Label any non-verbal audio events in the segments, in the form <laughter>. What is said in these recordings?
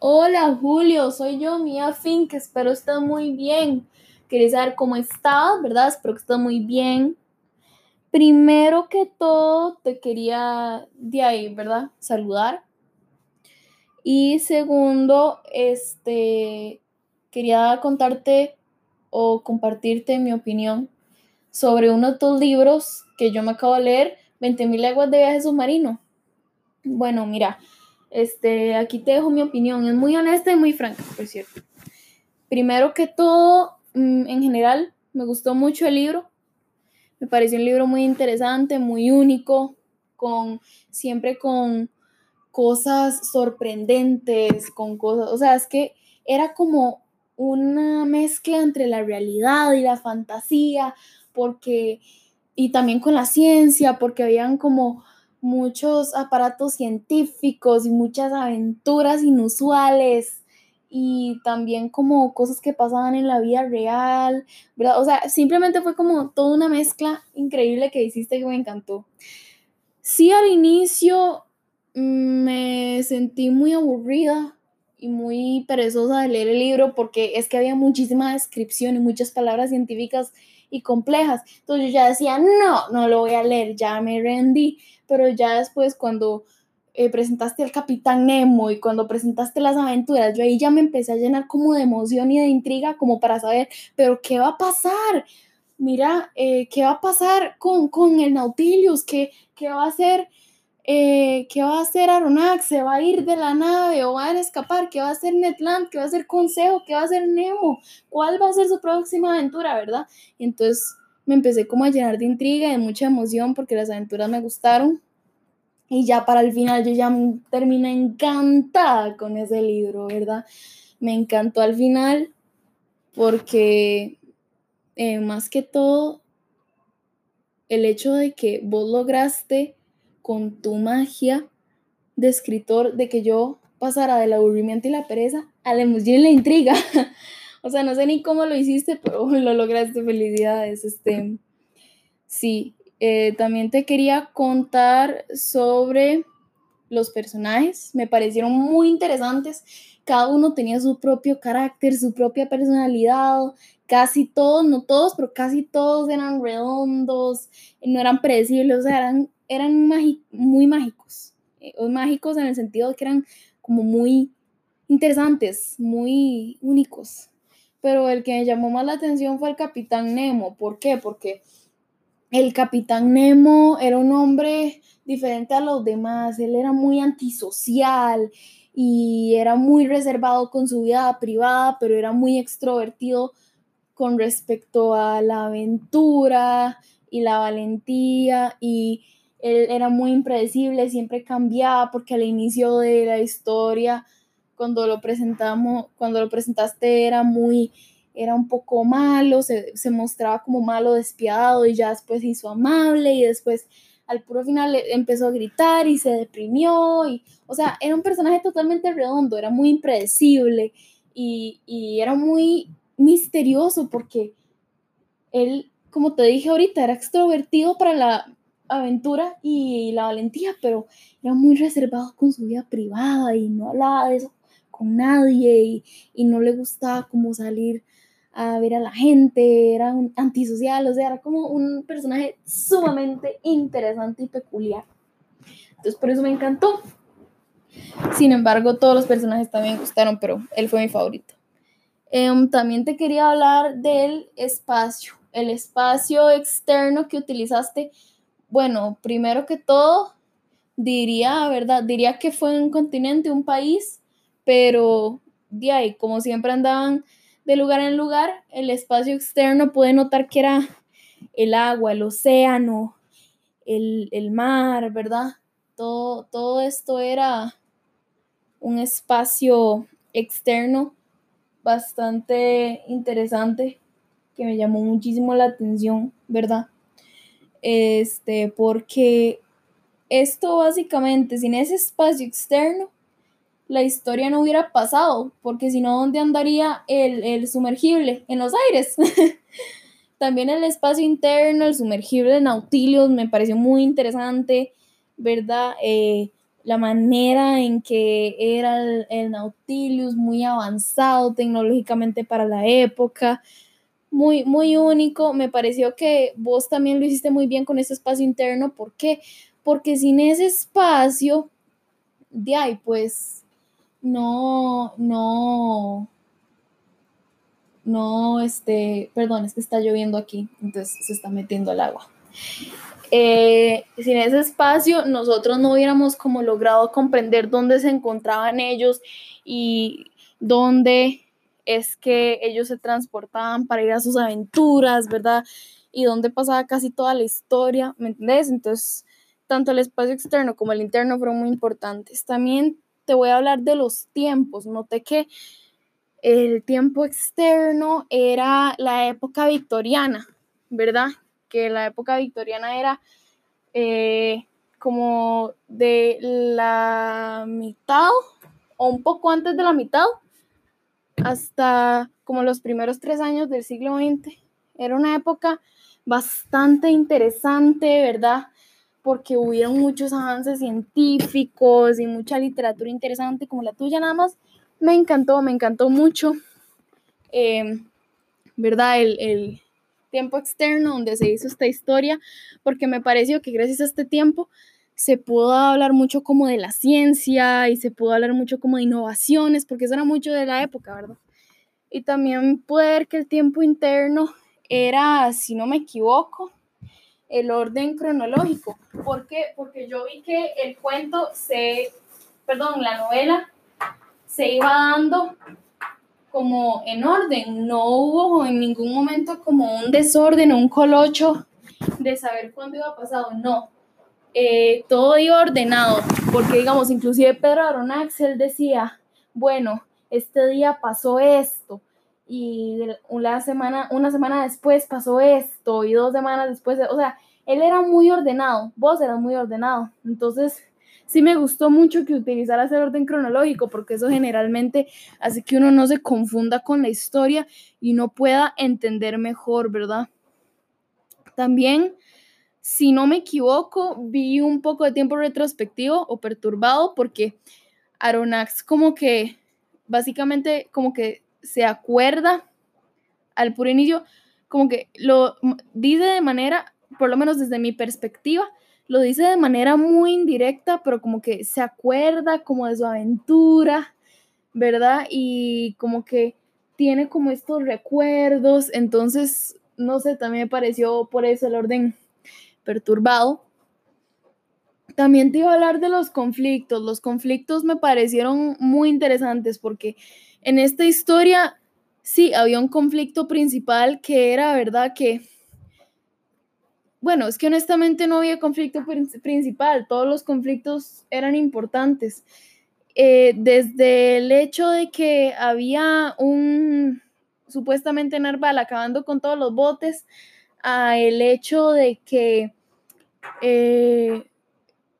Hola Julio, soy yo, Mia Fink, espero estés muy bien. Quería saber cómo estás, ¿verdad? Espero que estés muy bien. Primero que todo, te quería de ahí, ¿verdad? Saludar. Y segundo, este, quería contarte o compartirte mi opinión sobre uno de tus libros que yo me acabo de leer, 20.000 leguas de viaje submarino. Bueno, mira, este, aquí te dejo mi opinión, es muy honesta y muy franca, por cierto. Primero que todo, mm, en general, me gustó mucho el libro. Me pareció un libro muy interesante, muy único, con siempre con cosas sorprendentes, con cosas, o sea, es que era como una mezcla entre la realidad y la fantasía, porque, y también con la ciencia, porque habían como muchos aparatos científicos y muchas aventuras inusuales y también como cosas que pasaban en la vida real, ¿verdad? O sea, simplemente fue como toda una mezcla increíble que hiciste que me encantó. Sí, al inicio mm, me sentí muy aburrida y muy perezosa de leer el libro porque es que había muchísima descripción y muchas palabras científicas y complejas. Entonces yo ya decía, no, no lo voy a leer, ya me rendí pero ya después cuando eh, presentaste al Capitán Nemo y cuando presentaste las aventuras, yo ahí ya me empecé a llenar como de emoción y de intriga como para saber, pero ¿qué va a pasar? Mira, eh, ¿qué va a pasar con, con el Nautilus? ¿Qué, qué va a hacer? Eh, ¿Qué va a hacer Aronax? ¿Se va a ir de la nave o va a escapar? ¿Qué va a hacer Netland? ¿Qué va a hacer Consejo? ¿Qué va a hacer Nemo? ¿Cuál va a ser su próxima aventura, verdad? Entonces me empecé como a llenar de intriga y de mucha emoción porque las aventuras me gustaron. Y ya para el final yo ya terminé encantada con ese libro, ¿verdad? Me encantó al final porque eh, más que todo el hecho de que vos lograste con tu magia de escritor de que yo pasara del aburrimiento y la pereza a la emoción y la intriga. <laughs> O sea, no sé ni cómo lo hiciste, pero <laughs> lo lograste. Felicidades. Este, sí, eh, también te quería contar sobre los personajes. Me parecieron muy interesantes. Cada uno tenía su propio carácter, su propia personalidad. Casi todos, no todos, pero casi todos eran redondos, no eran predecibles, o sea, eran, eran muy mágicos. Eh, mágicos en el sentido de que eran como muy interesantes, muy únicos pero el que me llamó más la atención fue el capitán Nemo. ¿Por qué? Porque el capitán Nemo era un hombre diferente a los demás, él era muy antisocial y era muy reservado con su vida privada, pero era muy extrovertido con respecto a la aventura y la valentía y él era muy impredecible, siempre cambiaba porque al inicio de la historia cuando lo presentamos, cuando lo presentaste era muy, era un poco malo, se, mostraba como malo, despiadado y ya después se hizo amable y después al puro final empezó a gritar y se deprimió y, o sea, era un personaje totalmente redondo, era muy impredecible y, y era muy misterioso porque él, como te dije ahorita, era extrovertido para la aventura y la valentía, pero era muy reservado con su vida privada y no hablaba de eso con nadie y, no le gustaba como salir a ver a la gente, era un antisocial, o sea, era como un personaje sumamente interesante y peculiar. Entonces por eso me encantó. Sin embargo, todos los personajes también gustaron, pero él fue mi favorito. Em, también te quería hablar del espacio, el espacio externo que utilizaste. Bueno, primero que todo, diría, ¿verdad? Diría que fue un continente, un país pero de ahí, como siempre andaban de lugar en lugar, el espacio externo pude notar que era el agua, el océano, el, mar, ¿verdad? Todo, todo esto era un espacio externo bastante interesante que me llamó muchísimo la atención, ¿verdad? Este, porque esto básicamente, sin ese espacio externo, la historia no hubiera pasado, porque si no, ¿dónde andaría el, sumergible? En los aires. <laughs> También el espacio interno, el sumergible de Nautilus, me pareció muy interesante, ¿verdad? Eh, la manera en que era el, Nautilus, muy avanzado tecnológicamente para la época, muy, muy único. Me pareció que vos también lo hiciste muy bien con ese espacio interno. ¿Por qué? Porque sin ese espacio, de ahí, pues, no, no, no, este, perdón, es que está lloviendo aquí, entonces se está metiendo el agua. Eh, sin ese espacio nosotros no hubiéramos como logrado comprender dónde se encontraban ellos y dónde es que ellos se transportaban para ir a sus aventuras, ¿verdad? Y dónde pasaba casi toda la historia, ¿me entendés? Entonces, tanto el espacio externo como el interno fueron muy importantes. También te voy a hablar de los tiempos. Noté que el tiempo externo era la época victoriana, ¿verdad? Que la época victoriana era eh, como de la mitad o un poco antes de la mitad hasta como los primeros tres años del siglo XX. Era una época bastante interesante, ¿verdad? Porque hubieron muchos avances científicos y mucha literatura interesante como la tuya nada más me encantó, me encantó mucho, em, ¿verdad? El, tiempo externo donde se hizo esta historia, porque me pareció que gracias a este tiempo se pudo hablar mucho como de la ciencia y se pudo hablar mucho como de innovaciones, porque eso era mucho de la época, ¿verdad? Y también pude ver que el tiempo interno era, si no me equivoco, el orden cronológico. ¿Por qué? Porque yo vi que el cuento se, perdón, la novela se iba dando como en orden, no hubo en ningún momento como un desorden o un colocho de saber cuándo iba pasado, no. Eh, todo iba ordenado, porque digamos, inclusive Pedro Aronax, él decía, bueno, este día pasó esto, y una semana, una semana después pasó esto, y dos semanas después, o sea, él era muy ordenado, vos eras muy ordenado, entonces sí me gustó mucho que utilizaras el orden cronológico, porque eso generalmente hace que uno no se confunda con la historia y no pueda entender mejor, ¿verdad? También, si no me equivoco, vi un poco de tiempo retrospectivo o perturbado porque Aronax como que, básicamente, como que se acuerda al puro inicio, como que lo dice de manera, por lo menos desde mi perspectiva, lo dice de manera muy indirecta, pero como que se acuerda como de su aventura, ¿verdad? Y como que tiene como estos recuerdos, entonces, no sé, también me pareció por eso el orden perturbado. También te iba a hablar de los conflictos. Los conflictos me parecieron muy interesantes porque en esta historia sí había un conflicto principal que era, ¿verdad? Que bueno, es que honestamente no había conflicto principal, todos los conflictos eran importantes. Eh, desde el hecho de que había un supuestamente Narval acabando con todos los botes, a el hecho de que eh,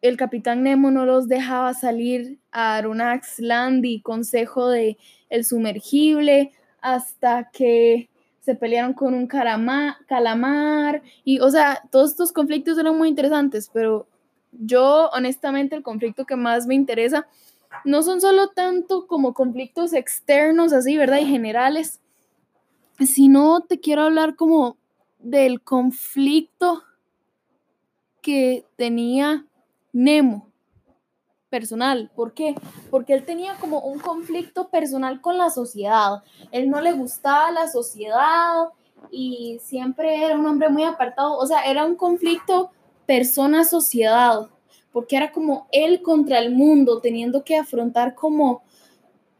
el capitán Nemo no los dejaba salir a Arunax Land y consejo de el sumergible, hasta que se pelearon con un calamar y, o sea, todos estos conflictos eran muy interesantes, pero yo honestamente el conflicto que más me interesa no son solo tanto como conflictos externos así, ¿verdad? Y generales, sino te quiero hablar como del conflicto que tenía Nemo personal. ¿Por qué? Porque él tenía como un conflicto personal con la sociedad. Él no le gustaba la sociedad y siempre era un hombre muy apartado. O sea, era un conflicto persona-sociedad, porque era como él contra el mundo, teniendo que afrontar como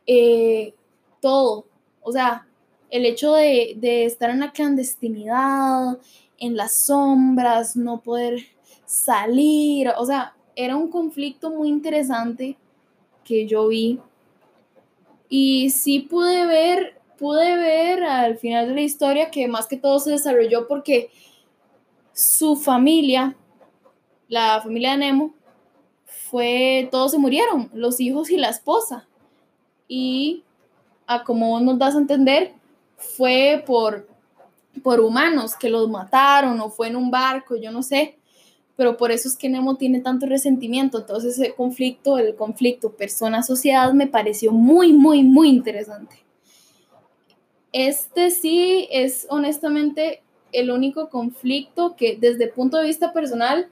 eh, todo. O sea, el hecho de, de estar en la clandestinidad, en las sombras, no poder salir, o sea, era un conflicto muy interesante que yo vi. Y sí pude ver, pude ver al final de la historia que más que todo se desarrolló porque su familia, la familia de Nemo, fue, todos se murieron, los hijos y la esposa. Y a como nos das a entender, fue por, por humanos que los mataron o fue en un barco, yo no sé pero por eso es que Nemo tiene tanto resentimiento. Entonces ese conflicto, el conflicto persona-sociedad, me pareció muy, muy, muy interesante. Este sí es honestamente el único conflicto que desde punto de vista personal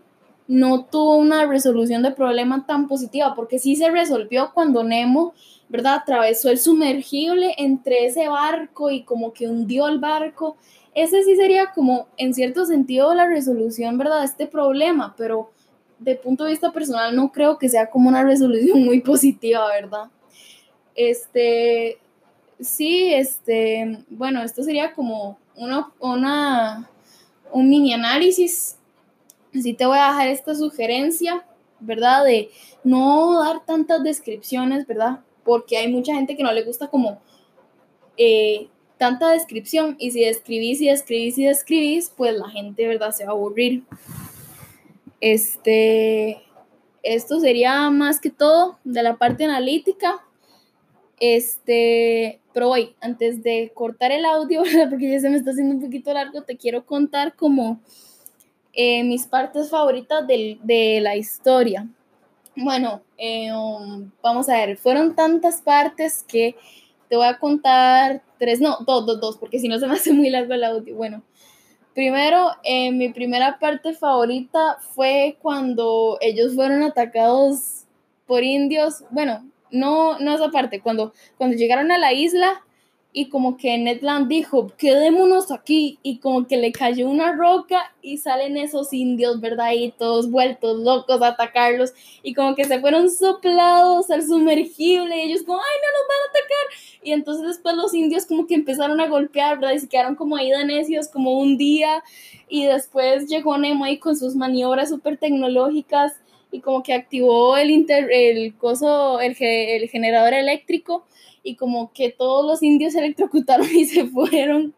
no tuvo una resolución de problema tan positiva, porque sí se resolvió cuando Nemo, ¿verdad? Atravesó el sumergible entre ese barco y como que hundió el barco ese sí sería como, en cierto sentido, la resolución, ¿verdad?, de este problema, pero de punto de vista personal no creo que sea como una resolución muy positiva, ¿verdad? Este, sí, este, bueno, esto sería como una, una, un mini análisis. Sí te voy a dejar esta sugerencia, ¿verdad? De no dar tantas descripciones, ¿verdad? Porque hay mucha gente que no le gusta como eh, tanta descripción y si describís y describís y describís, pues la gente, ¿verdad? Se va a aburrir. Este, esto sería más que todo de la parte analítica. Este, pero hoy, antes de cortar el audio, <laughs> porque ya se me está haciendo un poquito largo, te quiero contar como eh, mis partes favoritas de, la historia. Bueno, eh, um, vamos a ver, fueron tantas partes que te voy a contar tres, no, dos, dos, dos, porque si no se me hace muy largo el audio. Bueno, primero, eh, mi primera parte favorita fue cuando ellos fueron atacados por indios. Bueno, no, no esa parte, cuando, cuando llegaron a la isla y como que Ned Land dijo, quedémonos aquí y como que le cayó una roca y salen esos indios, ¿verdad? Y todos vueltos locos a atacarlos y como que se fueron soplados al sumergible y ellos como, ay, no nos van a atacar. Y entonces después los indios como que empezaron a golpear, ¿verdad? Y se quedaron como ahí de necios como un día y después llegó Nemo ahí con sus maniobras súper tecnológicas y como que activó el, inter, el coso, el, el generador eléctrico y como que todos los indios se electrocutaron y se fueron.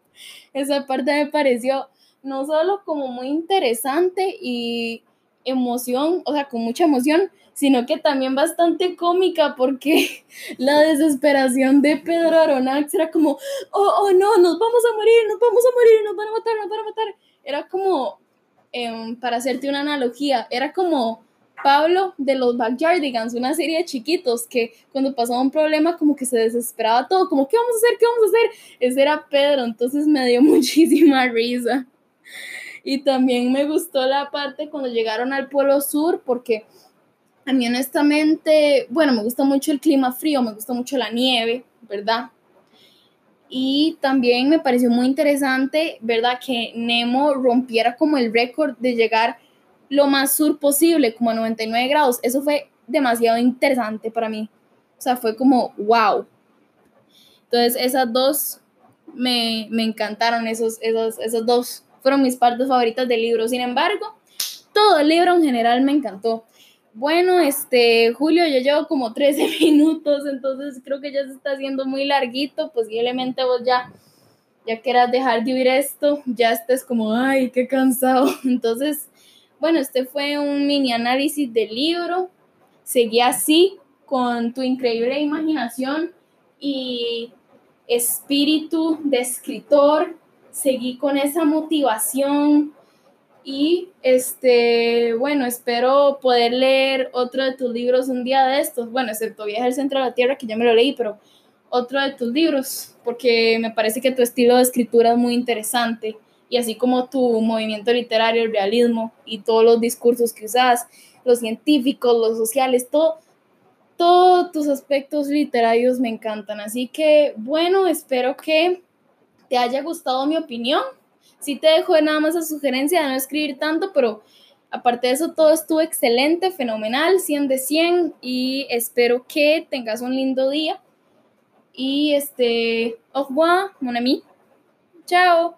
Esa parte me pareció no solo como muy interesante y emoción, o sea, con mucha emoción, sino que también bastante cómica porque <laughs> la desesperación de Pedro Aronax era como, oh, oh, no, nos vamos a morir, nos vamos a morir, nos van a matar, nos van a matar. Era como, em, para hacerte una analogía, era como Pablo de los Backyardigans, una serie de chiquitos que cuando pasaba un problema como que se desesperaba todo, como ¿qué vamos a hacer? ¿Qué vamos a hacer? Ese era Pedro, entonces me dio <laughs> muchísima risa. Y también me gustó la parte cuando llegaron al Polo Sur porque a mí honestamente, bueno, me gusta mucho el clima frío, me gusta mucho la nieve, ¿verdad? Y también me pareció muy interesante, ¿verdad? Que Nemo rompiera como el récord de llegar lo más sur posible, como a 99 grados. Eso fue demasiado interesante para mí. O sea, fue como, wow. Entonces, esas dos me, encantaron, esos, esos, esos dos fueron mis partes favoritas del libro. Sin embargo, todo el libro en general me encantó. Bueno, este, Julio, yo llevo como 13 <laughs> minutos, entonces creo que ya se está haciendo muy larguito. Posiblemente vos ya, ya quieras dejar de oír esto, ya estés como, ay, qué cansado. <laughs> Entonces, bueno, este fue un mini análisis del libro. Seguí así con tu increíble imaginación y espíritu de escritor. Seguí con esa motivación y este, bueno, espero poder leer otro de tus libros un día de estos. Bueno, excepto Viaje al Centro de la Tierra, que ya me lo leí, pero otro de tus libros, porque me parece que tu estilo de escritura es muy interesante y así como tu movimiento literario, el realismo y todos los discursos que usas, los científicos, los sociales, todo, todos tus aspectos literarios me encantan. Así que, bueno, espero que te haya gustado mi opinión. Sí te dejo nada más la sugerencia de no escribir tanto, pero aparte de eso, todo estuvo excelente, fenomenal, 100 de 100 y espero que tengas un lindo día. Y este, au revoir, mon ami. Chao.